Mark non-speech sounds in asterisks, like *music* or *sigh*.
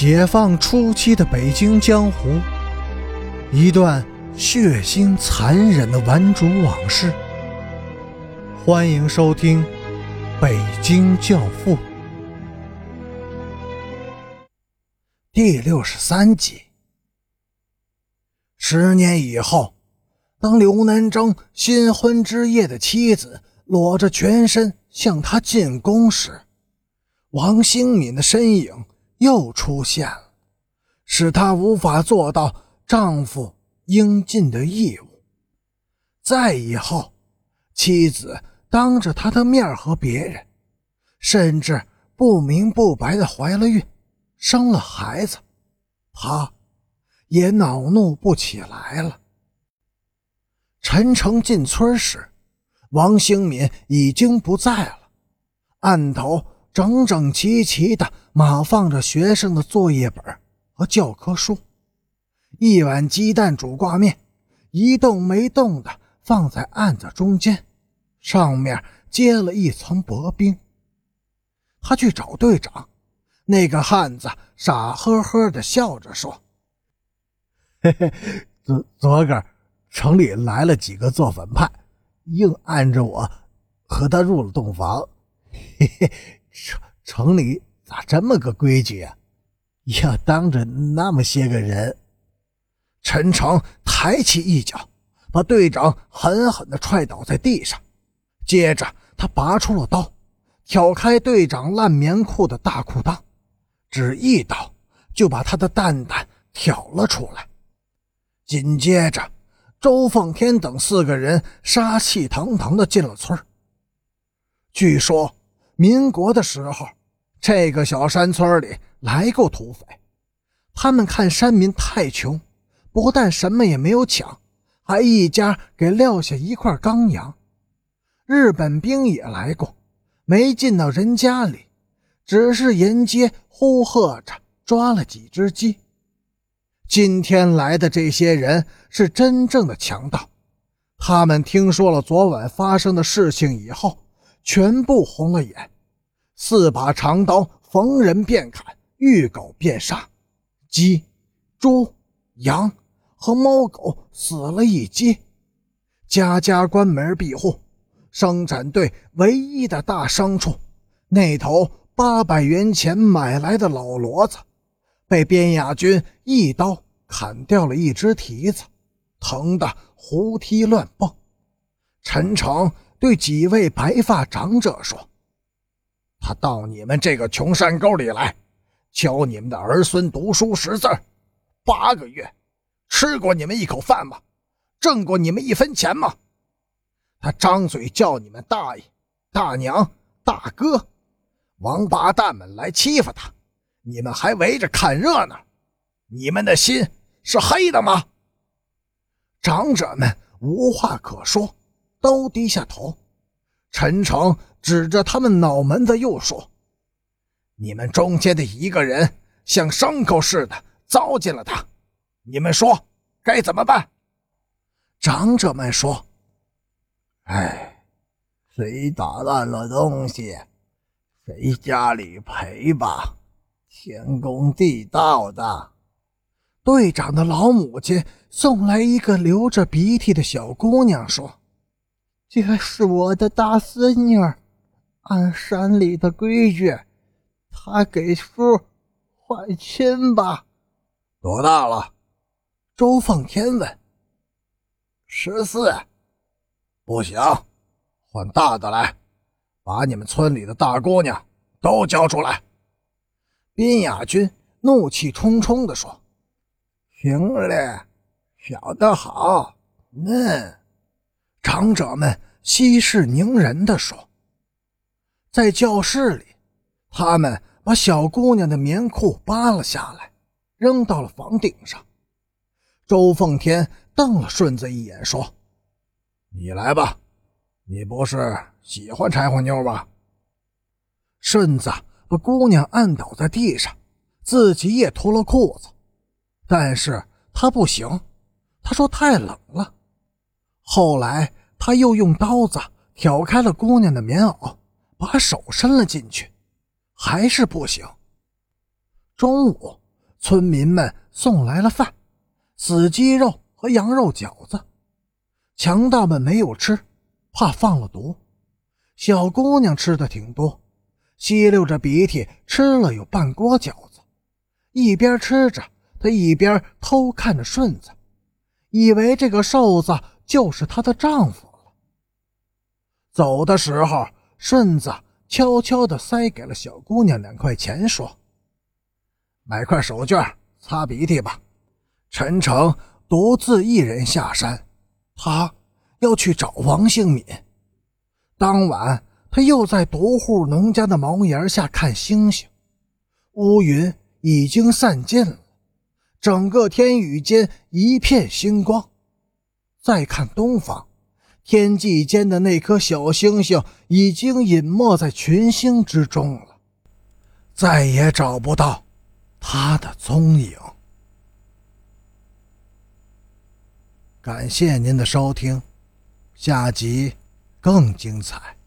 解放初期的北京江湖，一段血腥残忍的顽主往事。欢迎收听《北京教父》第六十三集。十年以后，当刘南征新婚之夜的妻子裸着全身向他进攻时，王兴敏的身影。又出现了，使她无法做到丈夫应尽的义务。再以后，妻子当着他的面和别人，甚至不明不白的怀了孕，生了孩子，他也恼怒不起来了。陈诚进村时，王兴敏已经不在了，案头。整整齐齐的码放着学生的作业本和教科书，一碗鸡蛋煮挂面一动没动的放在案子中间，上面结了一层薄冰。他去找队长，那个汉子傻呵呵的笑着说：“ *laughs* 嘿嘿，昨昨个城里来了几个做反派，硬按着我和他入了洞房，嘿嘿。”城城里咋这么个规矩啊？*laughs* 要当着那么些个人，陈诚抬起一脚，把队长狠狠地踹倒在地上。接着，他拔出了刀，挑开队长烂棉裤的大裤裆，只一刀就把他的蛋蛋挑了出来。紧接着，周凤天等四个人杀气腾腾地进了村据说。民国的时候，这个小山村里来过土匪，他们看山民太穷，不但什么也没有抢，还一家给撂下一块钢洋。日本兵也来过，没进到人家里，只是沿街呼喝着抓了几只鸡。今天来的这些人是真正的强盗，他们听说了昨晚发生的事情以后。全部红了眼，四把长刀逢人便砍，遇狗便杀，鸡、猪、羊和猫狗死了一街，家家关门闭户。生产队唯一的大牲畜，那头八百元钱买来的老骡子，被边亚军一刀砍掉了一只蹄子，疼得胡踢乱蹦。陈诚。对几位白发长者说：“他到你们这个穷山沟里来，教你们的儿孙读书识字，八个月，吃过你们一口饭吗？挣过你们一分钱吗？他张嘴叫你们大爷、大娘、大哥，王八蛋们来欺负他，你们还围着看热闹，你们的心是黑的吗？”长者们无话可说。都低下头，陈诚指着他们脑门子又说：“你们中间的一个人像牲口似的糟践了他，你们说该怎么办？”长者们说：“哎，谁打烂了东西，谁家里赔吧，天公地道的。”队长的老母亲送来一个流着鼻涕的小姑娘说。这是我的大孙女，按山里的规矩，她给叔换亲吧。多大了？周凤天问。十四。不行，换大的来，把你们村里的大姑娘都交出来。宾雅君怒气冲冲地说：“行嘞，小的好，嫩。”长者们息事宁人地说：“在教室里，他们把小姑娘的棉裤扒了下来，扔到了房顶上。”周凤天瞪了顺子一眼，说：“你来吧，你不是喜欢柴火妞吧？”顺子把姑娘按倒在地上，自己也脱了裤子，但是他不行，他说太冷了。后来，他又用刀子挑开了姑娘的棉袄，把手伸了进去，还是不行。中午，村民们送来了饭，死鸡肉和羊肉饺子。强盗们没有吃，怕放了毒。小姑娘吃的挺多，吸溜着鼻涕吃了有半锅饺子。一边吃着，她一边偷看着顺子，以为这个瘦子就是她的丈夫。走的时候，顺子悄悄地塞给了小姑娘两块钱，说：“买块手绢擦鼻涕吧。陈诚独自一人下山。”他要去找王兴敏。当晚，他又在独户农家的茅檐下看星星。乌云已经散尽了，整个天宇间一片星光。再看东方，天际间的那颗小星星已经隐没在群星之中了，再也找不到他的踪影。感谢您的收听，下集更精彩。